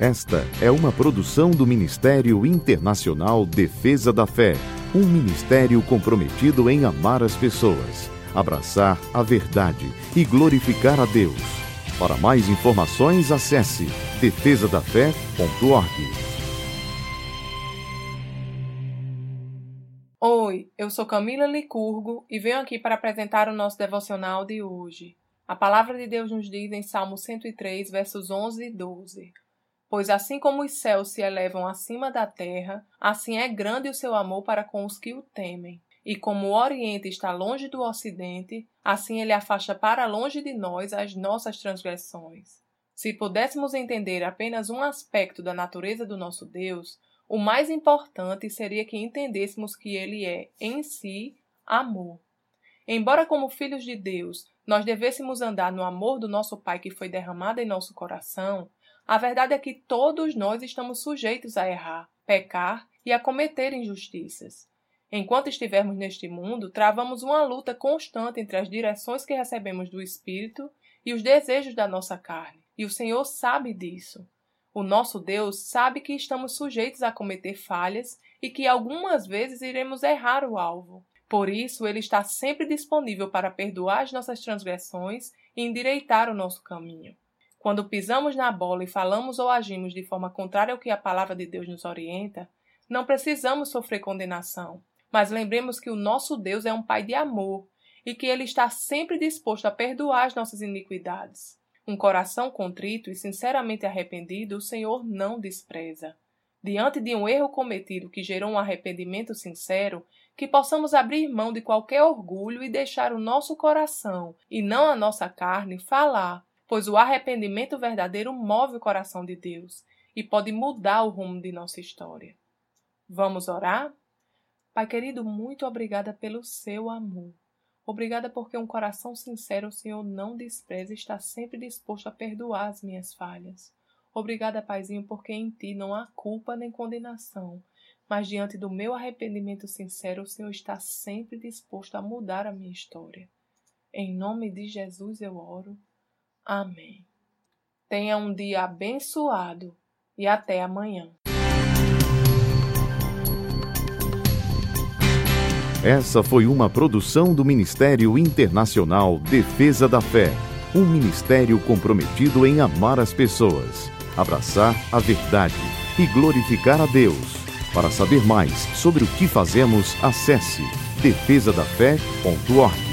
Esta é uma produção do Ministério Internacional Defesa da Fé, um ministério comprometido em amar as pessoas, abraçar a verdade e glorificar a Deus. Para mais informações, acesse defesadafé.org. Oi, eu sou Camila Licurgo e venho aqui para apresentar o nosso devocional de hoje. A palavra de Deus nos diz em Salmo 103, versos 11 e 12. Pois assim como os céus se elevam acima da terra, assim é grande o seu amor para com os que o temem. E como o Oriente está longe do Ocidente, assim ele afasta para longe de nós as nossas transgressões. Se pudéssemos entender apenas um aspecto da natureza do nosso Deus, o mais importante seria que entendêssemos que ele é, em si, amor. Embora, como filhos de Deus, nós devêssemos andar no amor do nosso Pai que foi derramado em nosso coração, a verdade é que todos nós estamos sujeitos a errar, pecar e a cometer injustiças. Enquanto estivermos neste mundo, travamos uma luta constante entre as direções que recebemos do Espírito e os desejos da nossa carne, e o Senhor sabe disso. O nosso Deus sabe que estamos sujeitos a cometer falhas e que algumas vezes iremos errar o alvo. Por isso, Ele está sempre disponível para perdoar as nossas transgressões e endireitar o nosso caminho. Quando pisamos na bola e falamos ou agimos de forma contrária ao que a palavra de Deus nos orienta, não precisamos sofrer condenação, mas lembremos que o nosso Deus é um Pai de amor e que Ele está sempre disposto a perdoar as nossas iniquidades. Um coração contrito e sinceramente arrependido o Senhor não despreza. Diante de um erro cometido que gerou um arrependimento sincero, que possamos abrir mão de qualquer orgulho e deixar o nosso coração, e não a nossa carne, falar pois o arrependimento verdadeiro move o coração de Deus e pode mudar o rumo de nossa história. Vamos orar? Pai querido, muito obrigada pelo seu amor. Obrigada porque um coração sincero o Senhor não despreza e está sempre disposto a perdoar as minhas falhas. Obrigada, Paizinho, porque em ti não há culpa nem condenação, mas diante do meu arrependimento sincero, o Senhor está sempre disposto a mudar a minha história. Em nome de Jesus eu oro. Amém. Tenha um dia abençoado e até amanhã. Essa foi uma produção do Ministério Internacional Defesa da Fé, um ministério comprometido em amar as pessoas, abraçar a verdade e glorificar a Deus. Para saber mais sobre o que fazemos, acesse defesadafé.org.